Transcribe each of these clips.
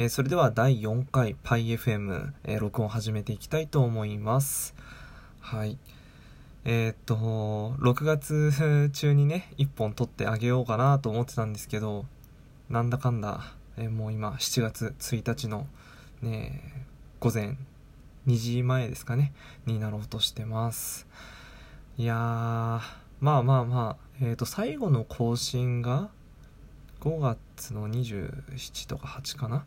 えー、それでは第4回 PyFM、えー、録音始めていきたいと思います。はい。えー、っと、6月 中にね、1本撮ってあげようかなと思ってたんですけど、なんだかんだ、えもう今7月1日のね、午前2時前ですかね、になろうとしてます。いやー、まあまあまあ、えっ、と、最後の更新が5月の27とか8かな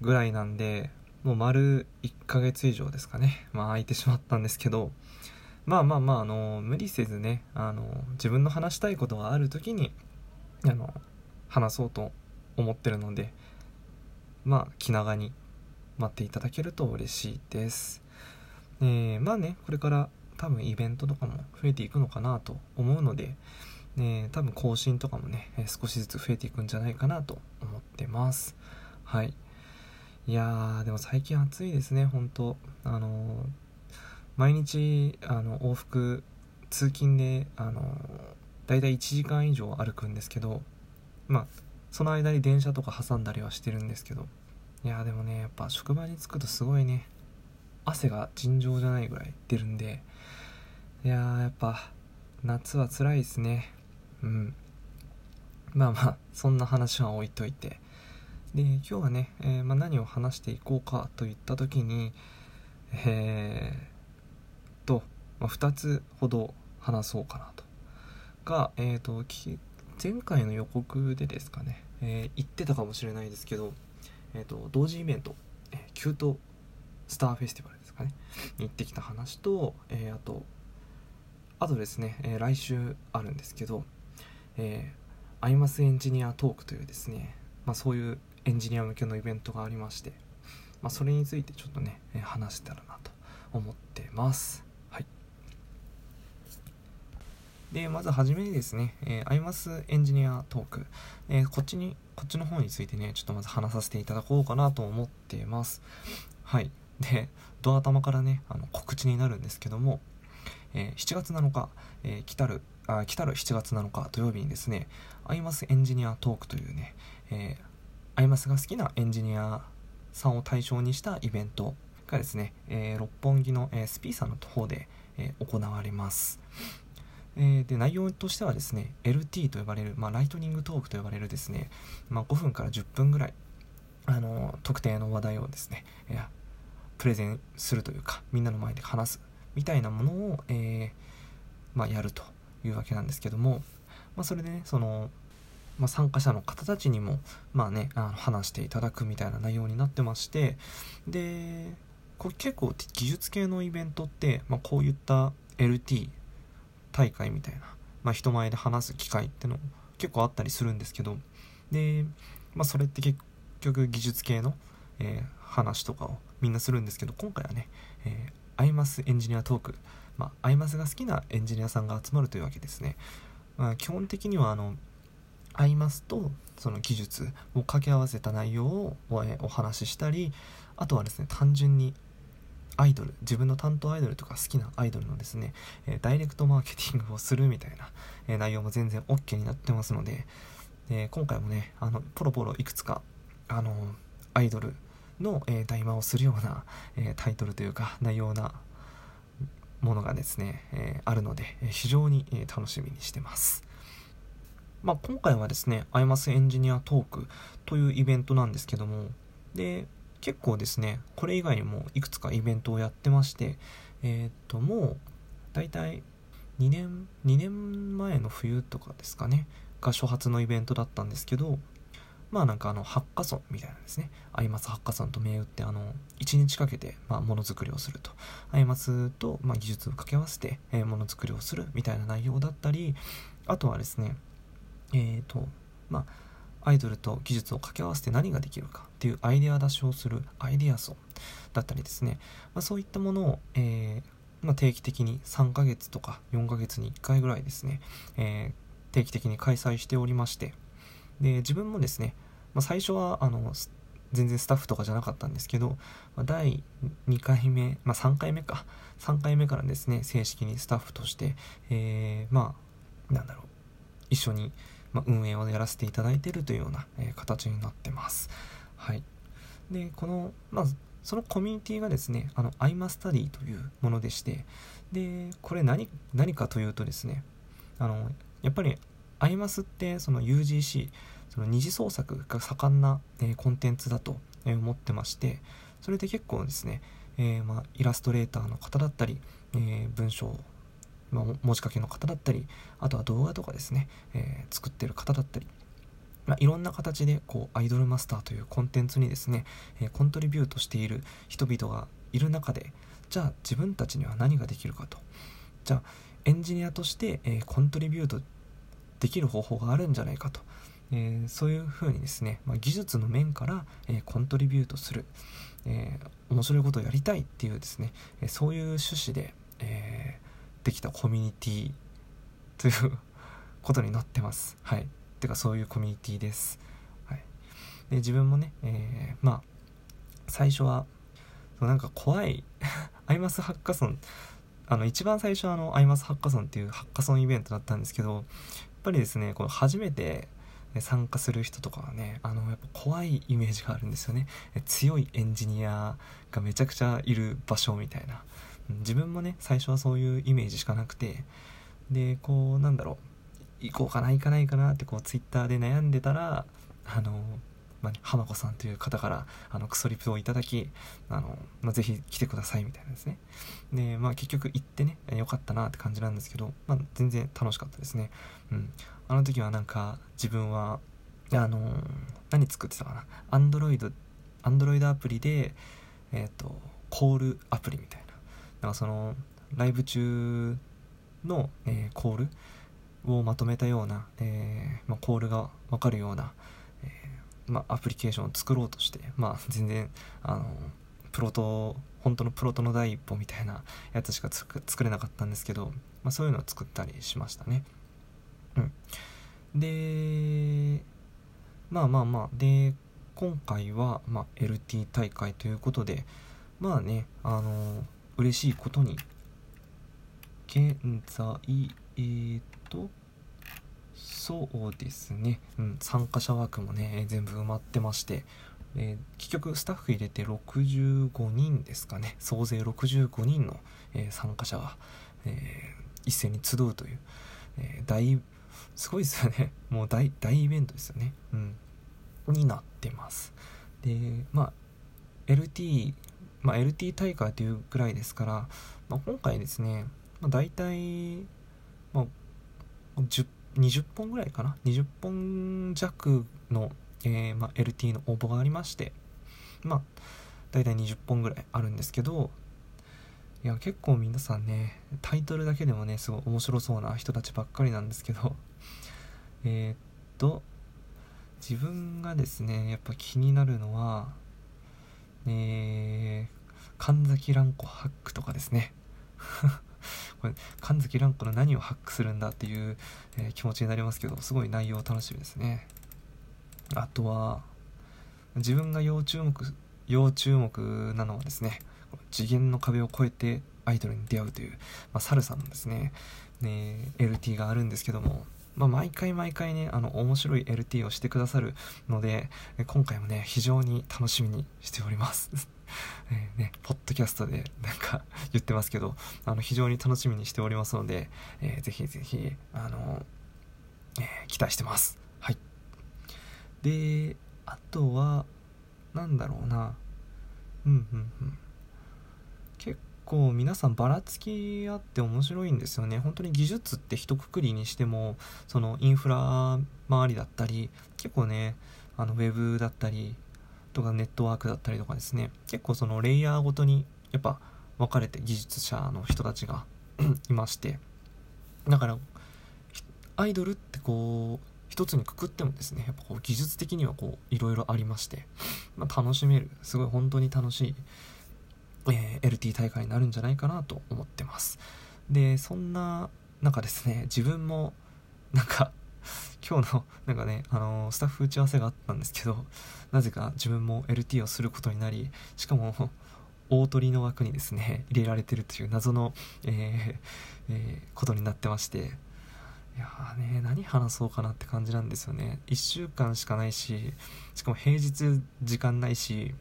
ぐらいなんでもう丸1ヶ月以上ですかね。まあ空いてしまったんですけど。まあまあまああの無理せずねあの自分の話したいことがある時にあの話そうと思ってるのでまあ気長に待っていただけると嬉しいです、えー、まあねこれから多分イベントとかも増えていくのかなと思うので、ね、多分更新とかもね少しずつ増えていくんじゃないかなと思ってます。はい。いやーでも最近暑いですね本当あの、毎日あの往復通勤であの、だいたい1時間以上歩くんですけどまあその間に電車とか挟んだりはしてるんですけど。いやでもねやっぱ職場に着くとすごいね汗が尋常じゃないぐらい出るんで。いややっぱ夏は辛いですね。うん。まあまあそんな話は置いといて。で今日はね、えー、まあ、何を話していこうかといった時にえー、と、まあ、2つほど話そうかなと。が、えーと、前回の予告でですかね、えー、言ってたかもしれないですけど、えーと、同時イベント、えー、キュートスターフェスティバルですかねに行ってきた話と、えー、あとあとですね、えー、来週あるんですけど、えー、アイマスエンジニアトークというですね、まあ、そういうエンジニア向けのイベントがありまして、まあ、それについてちょっとね、話せたらなと思ってます。はい。で、まずはじめにですね、えー、アイマスエンジニアトーク、えー、こっちに、こっちの方についてね、ちょっとまず話させていただこうかなと思ってます。はい。で、ど頭からね、あの告知になるんですけども、えー、7月7日、えー、来たる、あ来たる7月7日土曜日にですね、アイマスエンジニアトークというね、えー、アイマスが好きなエンジニアさんを対象にしたイベントがですね、えー、六本木の、えー、スピーさんの方で、えー、行われます。えで内容としてはですね LT と呼ばれる、まあ、ライトニングトークと呼ばれるですね、まあ、5分から10分ぐらいあの特定の話題をですね、えプレゼンするというかみんなの前で話すみたいなものを、えまあ、やるというわけなんですけども、まあ、それでねそのまあ、参加者の方たちにも、まあね、あの話していただくみたいな内容になってましてでこ結構技術系のイベントって、まあ、こういった LT 大会みたいな、まあ、人前で話す機会っての結構あったりするんですけどで、まあ、それって結局技術系の、えー、話とかをみんなするんですけど今回はね、えー、アイマスエンジニアトーク、まあ、アイマスが好きなエンジニアさんが集まるというわけですね、まあ、基本的にはあのアイマスとその技術を掛け合わせた内容をお話ししたりあとはですね単純にアイドル自分の担当アイドルとか好きなアイドルのですね、えダイレクトマーケティングをするみたいな、え内容も全然 OK になってますので、え今回もねあのポロポロいくつかあのアイドルの、えー、をするような、えタイトルというか内容なものがですね、えあるので、非常に、え楽しみにしてます。まあ、今回はですね、アイマスエンジニアトークというイベントなんですけども、で、結構ですね、これ以外にもいくつかイベントをやってまして、えー、っと、もう、だいたい2年、2年前の冬とかですかね、が初発のイベントだったんですけど、まあなんかあの、ハッカソンみたいなですね、アイマスハッカソンと銘打って、あの、1日かけて、まあ、ものづくりをすると。アイマスと、まあ、技術を掛け合わせて、え、ものづくりをするみたいな内容だったり、あとはですね、えっ、ー、とまあアイドルと技術を掛け合わせて何ができるかっていうアイデア出しをするアイデアソンだったりですね、まあ、そういったものを、えー、まあ、定期的に3ヶ月とか4ヶ月に1回ぐらいですね、えー、定期的に開催しておりまして。で自分もですね、まあ、最初はあの全然スタッフとかじゃなかったんですけど、まあ、第2回目、まあ、3回目か。3回目からですね正式にスタッフとして、えー、まあなんだろう一緒にまあ、運営をやらせていただいているというような、えー、形になってます。はい。でこのまあそのコミュニティがですねあの iMaStudy というものでしてでこれ何何かというとですねあのやっぱり iMaS ってその UGC その二次創作が盛んな、えー、コンテンツだと思ってましてそれで結構ですね、えー、まあ、イラストレーターの方だったり、えー、文章、まあ、文字書きの方だったりあとは動画とかですね、え作ってる方だったりまあ、いろんな形でこうアイドルマスターというコンテンツにですね、えー、コントリビュートしている人々がいる中でじゃあ自分たちには何ができるかと。じゃあエンジニアとして、えー、コントリビュートできる方法があるんじゃないかと、えー、そういうふうにですね、まあ、技術の面から、えコントリビュートする、え面白いことをやりたいっていうですね、えそういう趣旨で、えできたコミュニティということになってます。はいてかそういうコミュニティです。はい、で自分もね、えー、まあ最初はなんか怖い アイマスハッカソンあの一番最初はあのアイマスハッカソンっていうハッカソンイベントだったんですけどやっぱりですねこの初めて参加する人とかはねあのやっぱ怖いイメージがあるんですよね強いエンジニアがめちゃくちゃいる場所みたいな自分もね最初はそういうイメージしかなくてでこうなんだろう。行こうかな行かないかなってこうツイッターで悩んでたらあのまあ、浜子さんという方からあのクソリプをいただきあの、まあ、ぜひ来てくださいみたいなですね。で、まあ、結局行ってねよかったなって感じなんですけど、まあ、全然楽しかったですね。うん。あの時はなんか自分はあの何作ってたかな？アンドロイドアンドロイドアプリでえっ、ー、とコールアプリみたいな。なんかそのライブ中の、えー、コールをまとめたような、えー、まあ、コールが分かるような、えー、まあ、アプリケーションを作ろうとして、まあ、全然あのプロト本当のプロトの第一歩みたいなやつしか作れなかったんですけど、まあ、そういうのを作ったりしましたね。うん、でまあまあまあで今回は、まあ、LT 大会ということでまあねあの嬉しいことに。現在えー、っとそうですね、うん、参加者枠もね全部埋まってまして、えー、結局スタッフ入れて65人ですかね。総勢65人の、えー、参加者が、え、一斉に集うという、え大すごいですよね。もう大大イベントですよね。うん。になってます。でまあ LT まあ、LT 大会というぐらいですから、まあ、今回ですね、まあ、大体まあ、20本ぐらいかな20本弱の、えー、まあ、LT の応募がありましてまあ大体20本ぐらいあるんですけどいや結構皆さんねタイトルだけでもねすごい面白そうな人たちばっかりなんですけどえー、っと自分がですねやっぱ気になるのはえー、神崎蘭子ハックとかですね。これ神崎蘭子の何をハックするんだっていう、えー、気持ちになりますけどすごい内容楽しみですね。あとは自分が要注目要注目なのはですね次元の壁を越えてアイドルに出会うという、まあ、サルさんのですねね LT があるんですけどもまあ、毎回毎回ね、あの、面白い LT をしてくださるので、今回もね、非常に楽しみにしております え、ね、ポッドキャストでなんか言ってますけど、あの、非常に楽しみにしておりますので、えー、ぜひぜひ、あの、えー、期待してます。はい。で、あとは、なんだろうな。うんうんうん。構皆さんばらつきあって面白いんですよね。本当に技術って一括りにしても、そのインフラ周りだったり、結構ね、あのウェブだったり、とかネットワークだったりとかですね。結構そのレイヤーごとにやっぱ分かれて技術者の人たちが いまして。だからアイドルってこう一つにくくってもですねやっぱこう技術的にはこういろいろありまして、まあ、楽しめる。すごい本当に楽しい、えー、LT 大会になるんじゃないかなと思ってます。でそんな中ですね自分もなんか 今日のなんかね、あのー、スタッフ打ち合わせがあったんですけどなぜか自分も LT をすることになりしかも 大鳥の枠にですね入れられてるという謎の、えーえー、ことになってましていやね何話そうかなって感じなんですよね。1週間しかないししかも平日時間ないし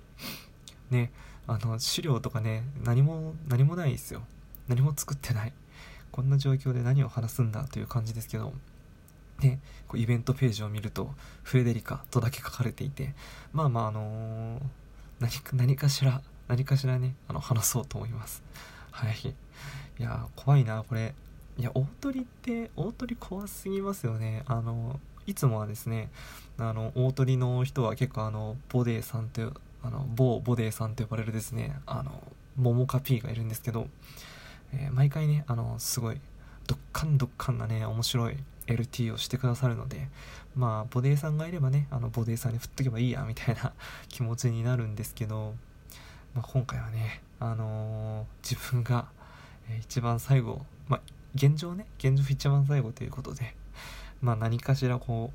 ねあの資料とかね何も何もないですよ。何も作ってない。こんな状況で何を話すんだという感じですけど。ね、こうイベントページを見るとフレデリカとだけ書かれていて。まあまああのー、何か何かしら何かしらねあの話そうと思います。はい。いや怖いなこれ。いや大鳥って大鳥怖すぎますよね。あのいつもはですねあの大鳥の人は結構あのボデーさんというあの某ボデーさんと呼ばれるですねあのモモカ P がいるんですけど、えー、毎回ねあのすごいどっかんどっかんなね面白い LT をしてくださるのでまあボデーさんがいればねあのボデーさんに振っとけばいいやみたいな 気持ちになるんですけど、まあ、今回はねあのー、自分が、一番最後まあ現状ね現状一番最後ということでまあ何かしらこ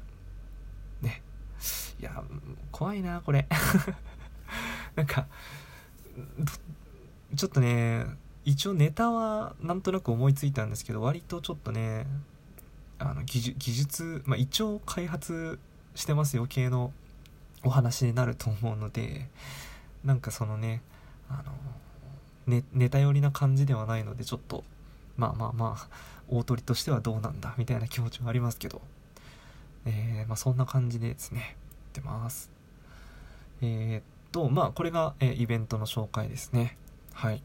うねいや怖いなこれ。なんかちょっとね一応ネタはなんとなく思いついたんですけど割とちょっとねあの技術、まあ、一応開発してますよ系のお話になると思うのでなんかそのねあのねネタ寄りな感じではないのでちょっとまあまあまあ大鳥としてはどうなんだみたいな気持ちはありますけど、えー、まあ、そんな感じでですね出ます。えー、っとまあこれが、えイベントの紹介ですね。はい。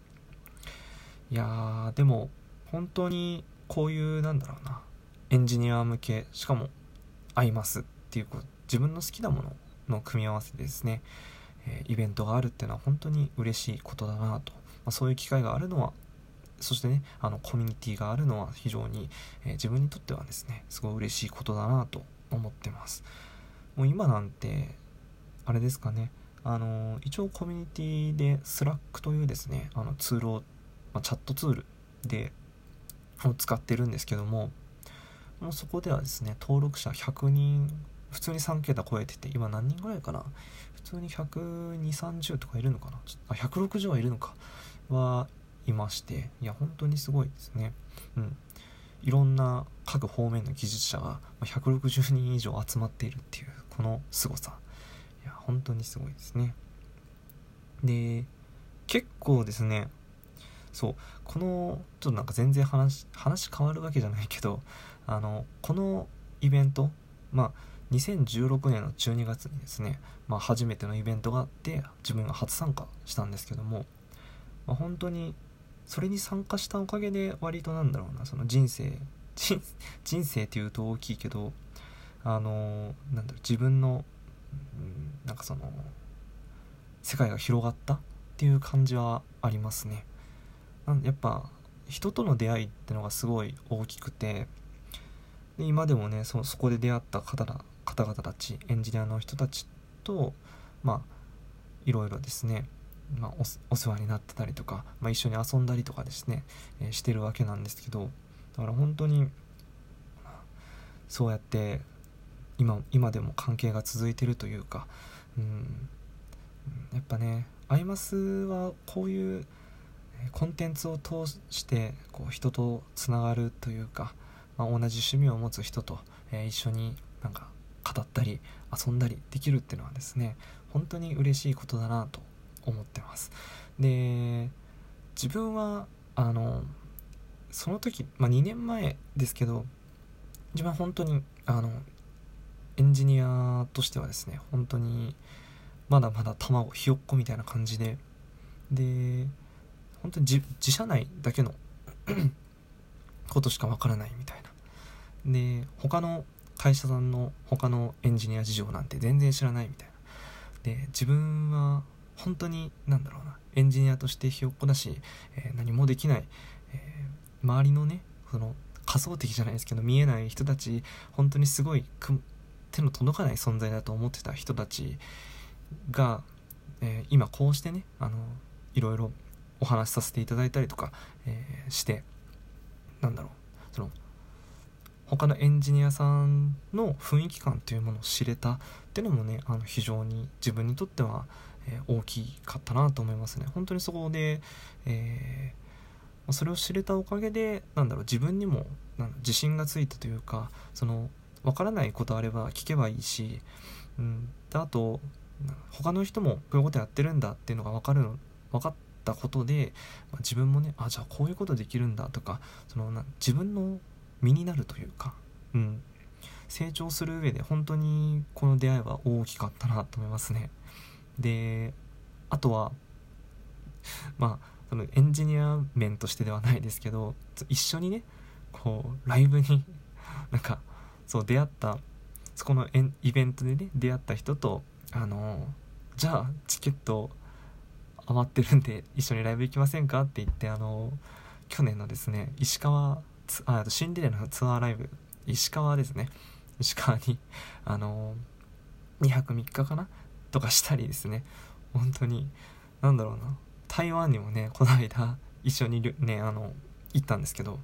いやーでも本当にこういうなんだろうな。エンジニア向けしかも合いますっていうこう自分の好きなものの組み合わせですね、えイベントがあるっていうのは本当に嬉しいことだなと、まあ、そういう機会があるのはそしてねあのコミュニティがあるのは非常に、え、自分にとってはですねすごい嬉しいことだなと思ってます。もう今なんてあれですかね。あの一応コミュニティで Slack というですねあのツールを、まあ、チャットツールでを使ってるんですけどももうそこではですね登録者100人普通に3桁超えてて今何人ぐらいかな？普通に12030とかいるのかな？あ160はいるのか？はいましていや本当にすごいですね。うん。いろんな各方面の技術者が160人以上集まっているっていうこの凄さ。や本当にすごいですね。で結構ですねそうこのちょっとなんか全然話話変わるわけじゃないけどあのこのイベントまあ2016年の12月にですね、まあ、初めてのイベントがあって自分が初参加したんですけども、まあ、本当にそれに参加したおかげで割となんだろうなその人生人生っていうと大きいけどあのなんだろう自分の、うん、なんかその世界が広がったっていう感じはありますね。なんやっぱ人との出会いってのがすごい大きくてで今でもねそそこで出会った方ら方々たちエンジニアの人たちとまあいろいろですね、まあ、お世話になってたりとか、まあ、一緒に遊んだりとかですね、えー、してるわけなんですけどだから本当にそうやって今今でも関係が続いてるというか、うん、やっぱねアイマスはこういうコンテンツを通してこう人とつながるというか、まあ、同じ趣味を持つ人と、えー、一緒になんか語ったり遊んだりできるっていうのはですね本当に嬉しいことだなと思ってます。で自分はあのその時、まあ、2年前ですけど自分は本当にあのエンジニアとしてはですね本当にまだまだ卵ひよっこみたいな感じでで本当に自社内だけの ことしかわからないみたいな。で他の会社さんの他のエンジニア事情なんて全然知らないみたいな。で自分は本当に何だろうなエンジニアとしてひよっこだし、えー、何もできない、えー、周りのねその仮想的じゃないですけど見えない人たち本当にすごい手の届かない存在だと思ってた人たちが、えー、今こうしてねあのいろいろお話しさせていただいたりとか、えー、してなんだろうその他のエンジニアさんの雰囲気感というものを知れたっていうのもねあの非常に自分にとっては、えー、大きかったなと思いますね。本当にそこで、えー、それを知れたおかげでなんだろう自分にもなん自信がついたというかその分からないことあれば聞けばいいし、うん、であと他の人もこういうことやってるんだっていうのが分かるの分かったことで、まあ、自分もねあじゃあこういうことできるんだとかそのな自分の身になるというか、うん、成長する上で本当にこの出会いは大きかったなと思いますね。であとはまあそのエンジニア面としてではないですけど一緒にねこうライブになんかそう出会ったそこのイベントでね出会った人とあのじゃあチケット余ってるんで一緒にライブ行きませんか？って言ってあの去年のですね石川あシンデレラのツアーライブ石川ですね。石川にあの2泊3日かな？とかしたりですね。本当に何だろうな。台湾にもねこの間一緒にねあの行ったんですけど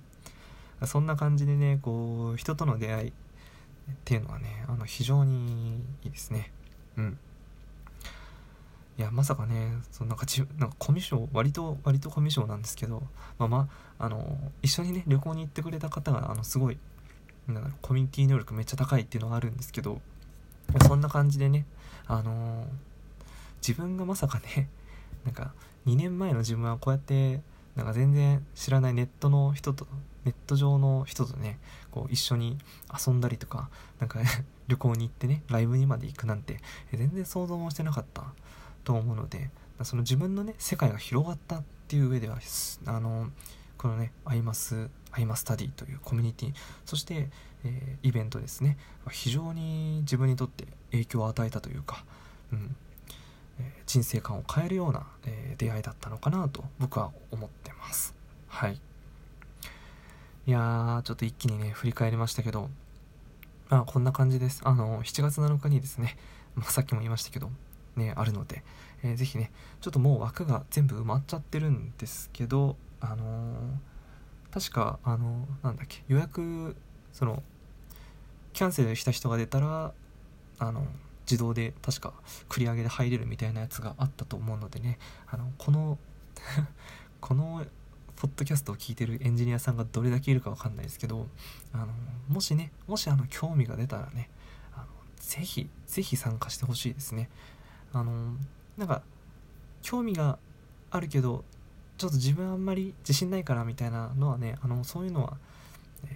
そんな感じでねこう人との出会いっていうのはねあの非常にいいですね。うん。いやまさかねそのなんかちなんかコミュ障割と割とコミュ障なんですけどまあまああの一緒にね旅行に行ってくれた方があのすごいなんだろコミュニティ能力めっちゃ高いっていうのがあるんですけどそんな感じでねあの自分がまさかね なんか2年前の自分はこうやってなんか全然知らないネットの人とネット上の人とねこう一緒に遊んだりとかなんか 旅行に行ってねライブにまで行くなんて全然想像もしてなかったと思うのでその自分のね世界が広がったっていう上ではあのこのねアイマスアイマスタディというコミュニティそして、えー、イベントですね非常に自分にとって影響を与えたというか、うんえー、人生観を変えるような、えー、出会いだったのかなと僕は思ってます。はい。いやーちょっと一気にね振り返りましたけどまあこんな感じです。あの7月7日にですね、まあ、さっきも言いましたけどねあるので、えー、ぜひねちょっともう枠が全部埋まっちゃってるんですけどあのー、確かあのー、なんだっけ予約そのキャンセルした人が出たらあの自動で確か繰り上げで入れるみたいなやつがあったと思うのでねあのこの このポッドキャストを聞いてるエンジニアさんがどれだけいるかわかんないですけどあのもしねもしあの興味が出たらねあのぜひぜひ参加してほしいですね。あのなんか興味があるけどちょっと自分あんまり自信ないからみたいなのはねあのそういうのは、え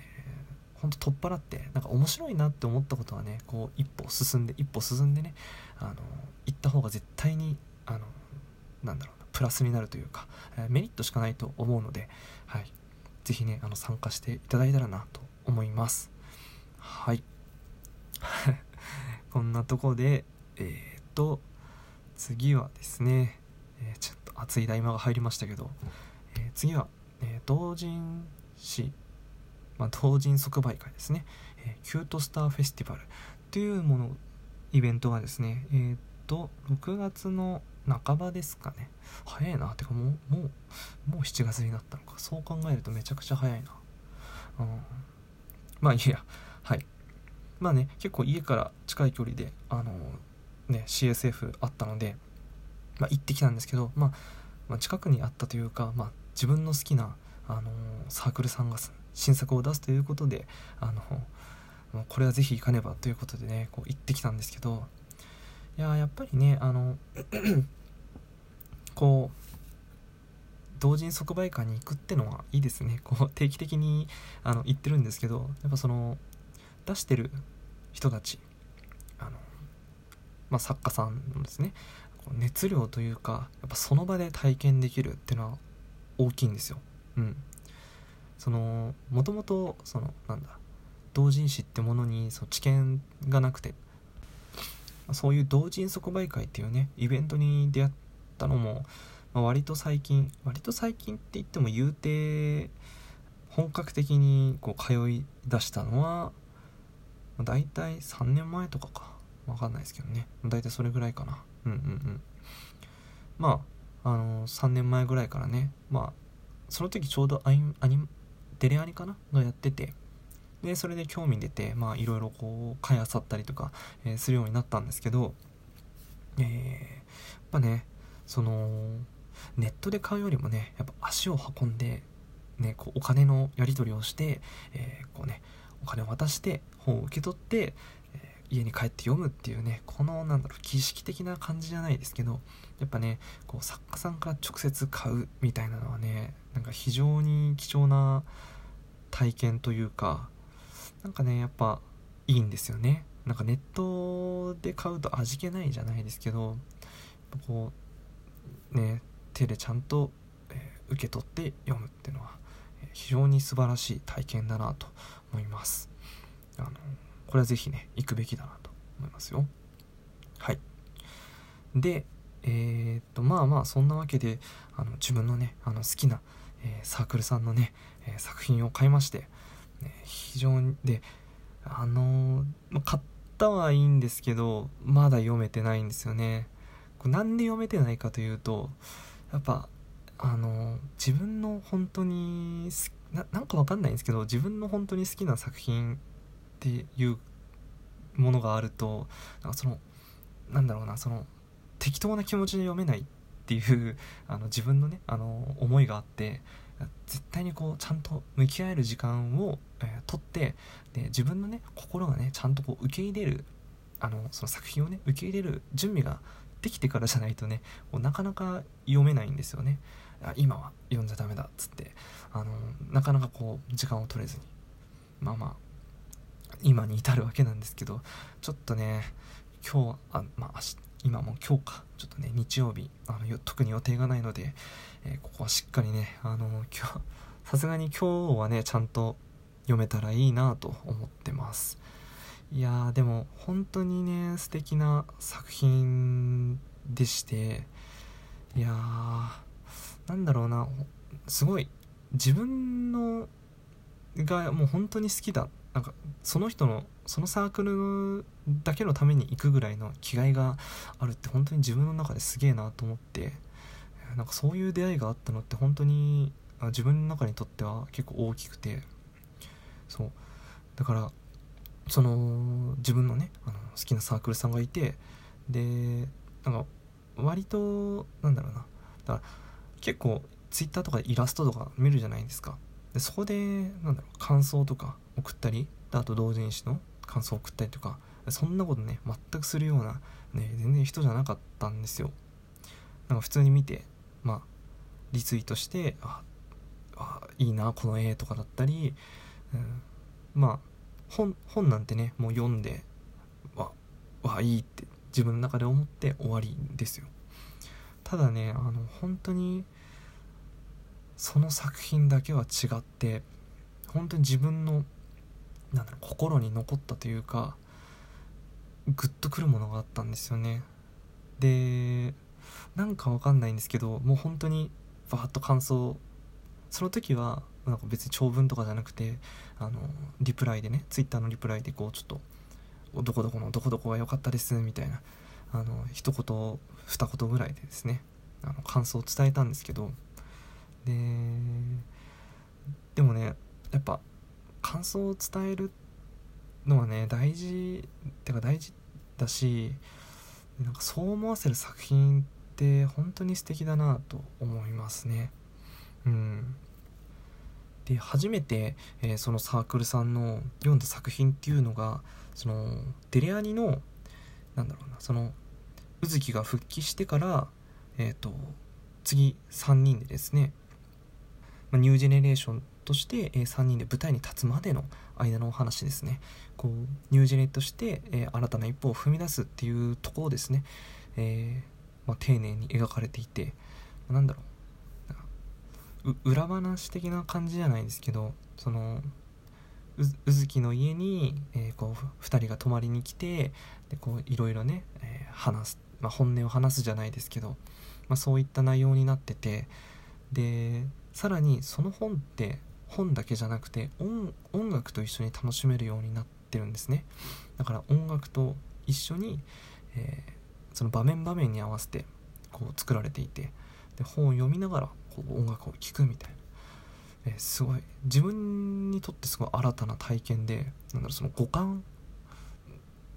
ー、ほんと取っ払ってなんか面白いなって思ったことはねこう一歩進んで一歩進んでねあの行った方が絶対にあのなんだろうプラスになるというか、え、メリットしかないと思うので、はい、是非ねあの参加していただいたらなと思います。はい。こんなとこでえっ、と次はですね、えー、ちょっと熱い大魔が入りましたけど、えー、次は、え、同人誌、まあ、同人即売会ですね、えキュートスターフェスティバルというものイベントがですねえっ、と6月の半ばですかね。早いな。てかもうもうもう7月になったのか。そう考えるとめちゃくちゃ早いな。うん。まあいいやはい。まあね結構家から近い距離であのね CSF あったので、まあ、行ってきたんですけど、まあ、まあ、近くにあったというか、まあ、自分の好きな、あの、サークルさんが新作を出すということで、あの、これはぜひ行かねばということでねこう行ってきたんですけどいややっぱりねあの こう同人即売会に行くってのはいいですねこう定期的にあの行ってるんですけどやっぱその出してる人たちまあ、作家さんのですね熱量というかやっぱその場で体験できるっていうのは大きいんですよ。うん、そのもともとそのなんだ同人誌ってものにその知見がなくてそういう同人即売会っていうねイベントに出会ったのも、まあ、割と最近割と最近って言っても言うて本格的にこう通い出したのはだいたい3年前とかか。わかんないですけどね。大体それぐらいかな。うんうんうん。まああの3年前ぐらいからね。まあその時ちょうどアニアニテレアニかな？がやってて。でそれで興味出てまあいろいろこう買いあさったりとか、えー、するようになったんですけどえー、やっぱねそのネットで買うよりもねやっぱ足を運んでね、こうお金のやり取りをして、えー、こうね、お金を渡して本を受け取って、家に帰って読むっていうねこのなんだろう儀式的な感じじゃないですけどやっぱねこう作家さんから直接買うみたいなのはねなんか非常に貴重な体験というかなんかねやっぱいいんですよね。なんかネットで買うと味気ないじゃないですけどこうね手でちゃんと、えー、受け取って読むっていうのは非常に素晴らしい体験だなと思います。あのこれは是非ね行くべきだなと思いますよ。はい。でえー、っとまあまあそんなわけであの自分のねあの好きな、えー、サークルさんのね、え、作品を買いまして、非常にであのま買ったはいいんですけどまだ読めてないんですよね。これなんで読めてないかというとやっぱあの自分の本当にななんかわかんないんですけど自分の本当に好きな作品っていうものがあるとなんかそのなんだろうなその適当な気持ちで読めないっていうあの自分のねあの思いがあって絶対にこうちゃんと向き合える時間を、えー、取ってで自分のね心がねちゃんとこう受け入れるあのその作品をね受け入れる準備ができてからじゃないとねもうなかなか読めないんですよね。今は読んじゃダメだっつって。あのなかなかこう時間を取れずに。まあまあ今に至るわけなんですけどちょっとね今日あまあ今も今日かちょっとね日曜日あの特に予定がないので、えー、ここはしっかりねあの今日さすがに今日はねちゃんと読めたらいいなと思ってます。いやーでも本当にね素敵な作品でしていやーなんだろうなすごい自分のがもう本当に好きだなんかその人のそのサークルだけのために行くぐらいの気概があるって本当に自分の中ですげえなと思ってなんかそういう出会いがあったのって本当に自分の中にとっては結構大きくてそう。だからその自分のねあの好きなサークルさんがいてでなんか割となんだろうな。だから結構 twitter とかイラストとか見るじゃないですか。でそこでなんだろう感想とか送ったりあと同人誌の感想を送ったりとかそんなことね全くするような、ね、全然人じゃなかったんですよ。なんか普通に見てまあリツイートしてああいいなこの絵とかだったり、うん、まあ本本なんてねもう読んでわわいいって自分の中で思って終わりですよ。ただねあの本当にその作品だけは違って本当に自分のなんだろう心に残ったというかグッとくるものがあったんですよね。でなんかわかんないんですけどもう本当にバーッと感想その時はなんか別に長文とかじゃなくてあのリプライでねツイッターのリプライでこうちょっと「どこどこのどこどこが良かったです」みたいなあの一言二言ぐらいでですねあの感想を伝えたんですけどででもねやっぱ感想を伝えるのはね大事ってか大事だしなんかそう思わせる作品って本当に素敵だなと思いますね。うん。で初めて、えー、そのサークルさんの読んだ作品っていうのがそのデレアニのなんだろうなその宇月が復帰してからえっ、ー、と次3人でですね、まあ、ニュージェネレーションとして、えー、3人で舞台に立つまでの間のお話ですね。こうニュージェネとして、えー、新たな一歩を踏み出すっていうところですね、えまあ、丁寧に描かれていて、まあ、なんだろう。裏話的な感じじゃないですけどその宇月の家に、え、こう2人が泊まりに来てでこういろいろね、え、話す、まあ、本音を話すじゃないですけど、ま、そういった内容になっててでさらにその本って本だけじゃなくて音楽と一緒に楽しめるようになってるんですね。だから音楽と一緒に、えー、その場面場面に合わせてこう作られていてで本を読みながらこう音楽を聴くみたいな、えー、すごい自分にとってすごい新たな体験でなんだろうその五感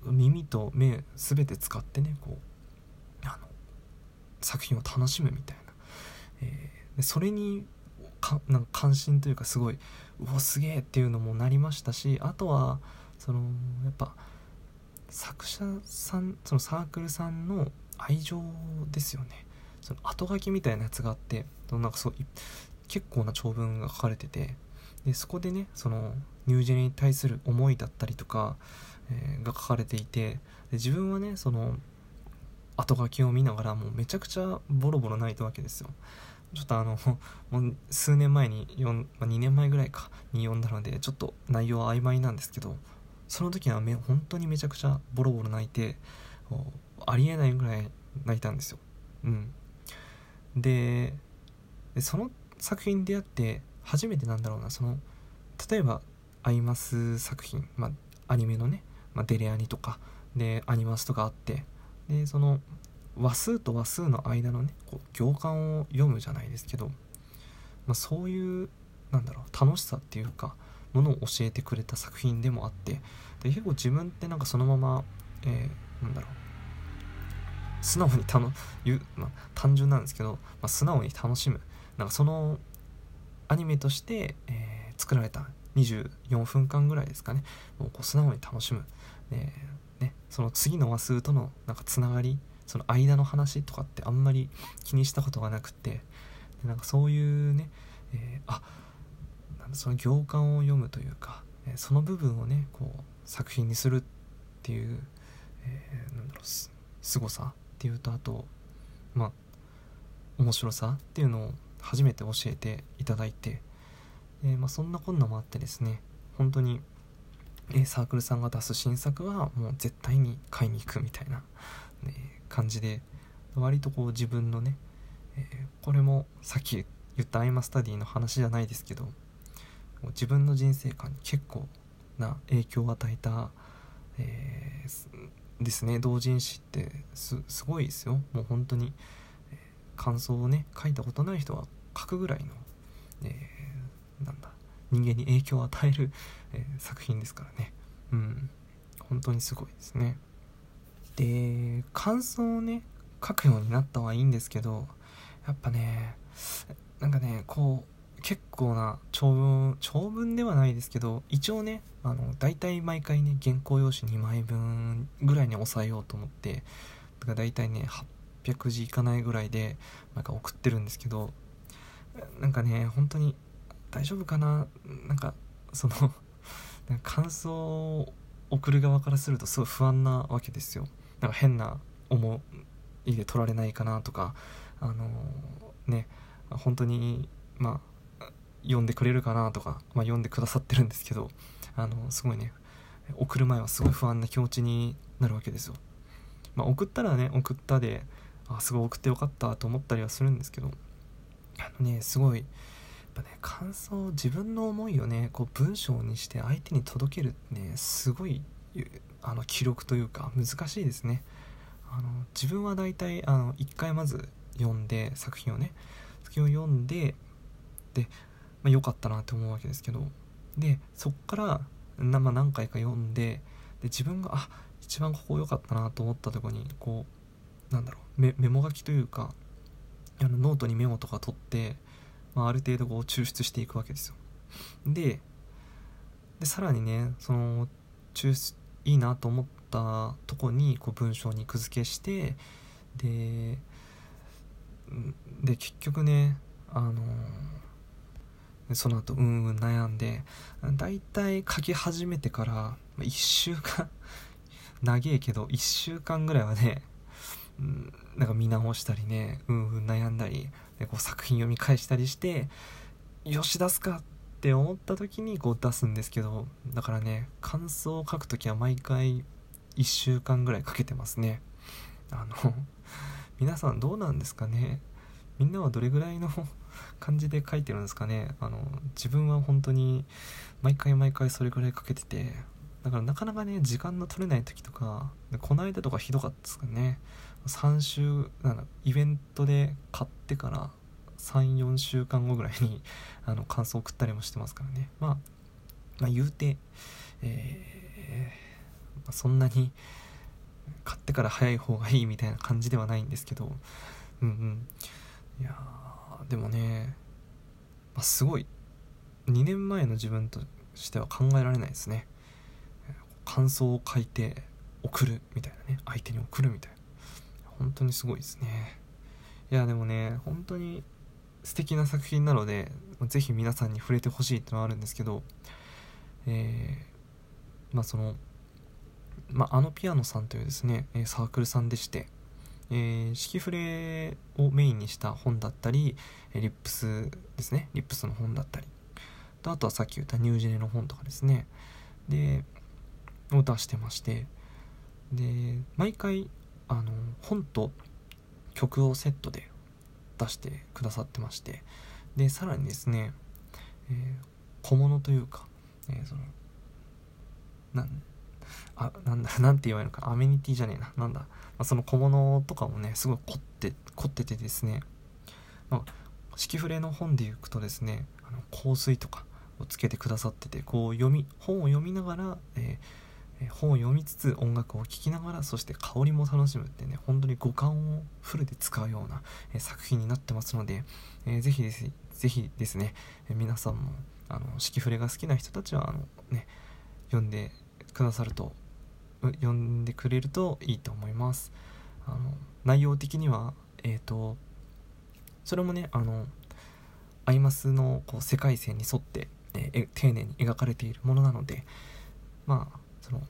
耳と目全て使ってねこうあの作品を楽しむみたいな、えー、それにかなんか関心というかすごいうおすげえっていうのもなりましたしあとはそのやっぱ作者さんそのサークルさんの愛情ですよね。その後書きみたいなやつがあってなんかそう結構な長文が書かれててでそこでねそのニュージェネに対する思いだったりとか、えー、が書かれていてで自分はねその後書きを見ながらもうめちゃくちゃボロボロ泣いたわけですよ。ちょっとあの もう数年前に読ん、まあ、2年前ぐらいかに読んだのでちょっと内容は曖昧なんですけどその時はめ本当にめちゃくちゃボロボロ泣いてありえないぐらい泣いたんですよ。うん。でその作品に出会って初めてなんだろうなその例えばアイマス作品、まあ、アニメのね、まあ、デレアニとかでアニマスとかあってでその話数と話数の間のねこう行間を読むじゃないですけど、まあ、そういうなんだろう楽しさっていうかものを教えてくれた作品でもあってで結構自分ってなんかそのまま、えー、なんだろう素直にたの言う、まあ、単純なんですけど、まあ、素直に楽しむ。なんかそのアニメとして、えー、作られた24分間ぐらいですかね。もうこう素直に楽しむ、えー、ね、その次の話数とのなんかつながりその間の話とかってあんまり気にしたことがなくてでなんかそういうね、えー、あなんその行間を読むというか、えー、その部分をねこう作品にするっていう、えー、なんだろうす凄さっていうとあとまあ面白さっていうのを初めて教えていただいて、え、まあ、そんなこんなもあってですね本当に、え、サークルさんが出す新作はもう絶対に買いに行くみたいな、感じで割とこう自分のね、えー、これもさっき言ったアイマスタディの話じゃないですけど自分の人生観に結構な影響を与えた、えー、ですね。同人誌ってすごいですよ。もう本当にえ感想をね書いたことない人は書くぐらいの、えー、なんだ人間に影響を与える、え、作品ですからね。うん。本当にすごいですね。で感想をね書くようになったはいいんですけどやっぱねなんかねこう結構な長文長文ではないですけど一応ねあの大体毎回ね原稿用紙2枚分ぐらいに抑えようと思ってだから大体ね800字いかないぐらいでなんか送ってるんですけどなんかね本当に大丈夫かな？なんかその感想を送る側からするとすごい不安なわけですよ。なんか変な思いで取られないかなとかあのー、ね本当にまあ読んでくれるかなとか、まあ、読んでくださってるんですけどあのすごいね送る前はすごい不安な気持ちになるわけですよ。まあ、送ったらね送ったであすごい送ってよかったと思ったりはするんですけどあのねすごいやっぱね感想自分の思いをねこう文章にして相手に届けるってねすごいあの記録というか難しいですね。あの自分は大体あの1回まず読んで作品をね作品を読んでで、まあ、よかったなって思うわけですけどでそっからな、まあ、何回か読んでで自分があ一番ここ良かったなと思ったとこにこうなんだろうメモ書きというかあのノートにメモとか取って、まあ、ある程度こう抽出していくわけですよ。ででさらにねその抽出いいなと思ったとこにこう文章にく付けしてでで結局ねあのその後うんうん悩んでだいたい書き始めてから1週間 長えけど1週間ぐらいはね、なんか見直したりねうんうん悩んだりでこう作品読み返したりしてよし出すかって思った時にこう出すんですけどだからね感想を書く時は毎回1週間ぐらいかけてますね。あの 皆さんどうなんですかね？みんなはどれぐらいの 感じで書いてるんですかね？あの自分は本当に毎回毎回それぐらいかけててだからなかなかね時間の取れない時とかこの間とかひどかったですかね。3週なんかイベントで買ってから34週間後ぐらいに あの感想を送ったりもしてますからね、まあ、まあ言うて、えー、まあ、そんなに買ってから早い方がいいみたいな感じではないんですけどうんうん。いやでもね、まあ、すごい2年前の自分としては考えられないですね。感想を書いて送るみたいなね相手に送るみたいな。本当にすごいですね。いやでもね本当に素敵な作品なので是非皆さんに触れてほしいってのはあるんですけどえー、まあその、まあ、あのピアノさんというですねサークルさんでしてえー、指揮フレをメインにした本だったりリップスですねリップスの本だったりとあとはさっき言ったニュージェネの本とかですねでを出してましてで毎回あの本と曲をセットで出してくださってましてでさらにですね、えー、小物というか、えー、そのなんあなんだ なんて言われるのかアメニティじゃねえななんだ、まあ、その小物とかもねすごい凝って凝っててですね、まあ、式フレの本でいくとですねあの香水とかをつけてくださっててこう読み本を読みながら、えー、本を読みつつ音楽を聴きながらそして香りも楽しむってね本当に五感をフルで使うような、え、作品になってますので、えー、ぜひですぜひですね、皆さんもあの式フレが好きな人たちはあのね読んでくださると読んでくれるといいと思います。あの内容的にはえっ、ー、とそれもねあのアイマスのこう世界線に沿って、えー、丁寧に描かれているものなのでまあその、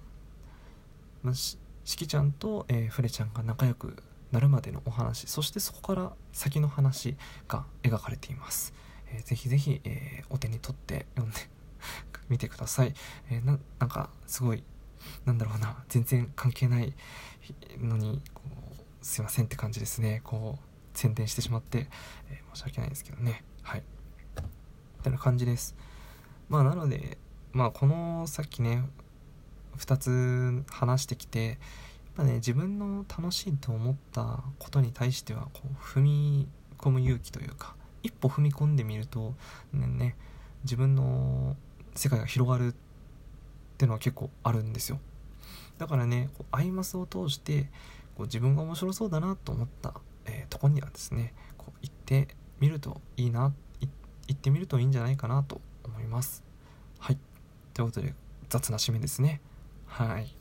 まあ、しきちゃんと、えー、フレちゃんが仲良くなるまでのお話そしてそこから先の話が描かれています、えー、ぜひぜひ、えー、お手に取って読んで みてください、えー、ななんかすごいなんだろうな全然関係ないのにこうすいませんって感じですね。こう宣伝してしまって、えー、申し訳ないですけどね。はい。みたいな感じです。まあなのでまあこのさっきね2つ話してきてやっぱね自分の楽しいと思ったことに対してはこう踏み込む勇気というか一歩踏み込んでみるとねね自分の世界が広がるってのは結構あるんですよ。だからねこうアイマスを通してこう自分が面白そうだなと思った、えー、とこにはですねこう行ってみるといいな行ってみるといいんじゃないかなと思います。はい。ということで雑な締めですね。はい。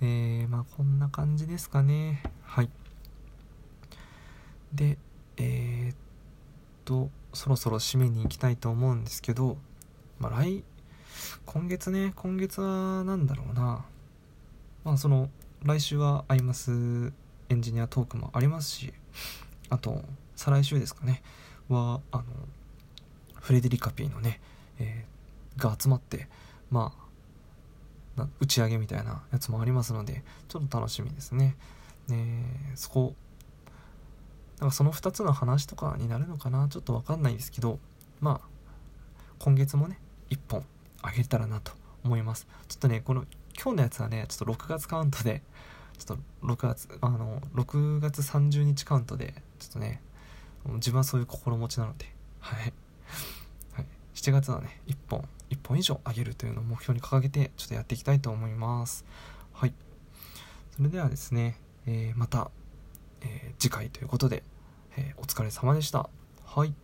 えー、まあこんな感じですかね。はい。でえー、っとそろそろ締めに行きたいと思うんですけど、まあ、来今月ね今月は何だろうな。まあその来週はアイマスエンジニアトークもありますしあと再来週ですかね。はあのフレデリカ P のね、えー、が集まってまあ打ち上げみたいなやつもありますのでちょっと楽しみですね。ねそこなんかその2つの話とかになるのかな？ちょっと分かんないですけどまあ今月もね1本あげたらなと思います。ちょっとねこの今日のやつはねちょっと6月カウントでちょっと6月あの6月30日カウントでちょっとね自分はそういう心持ちなのではい、はい、7月はね1本1本以上上げるというのを目標に掲げてちょっとやっていきたいと思います。はい。それではですね、えー、また、えー、次回ということで、えー、お疲れ様でした。はい。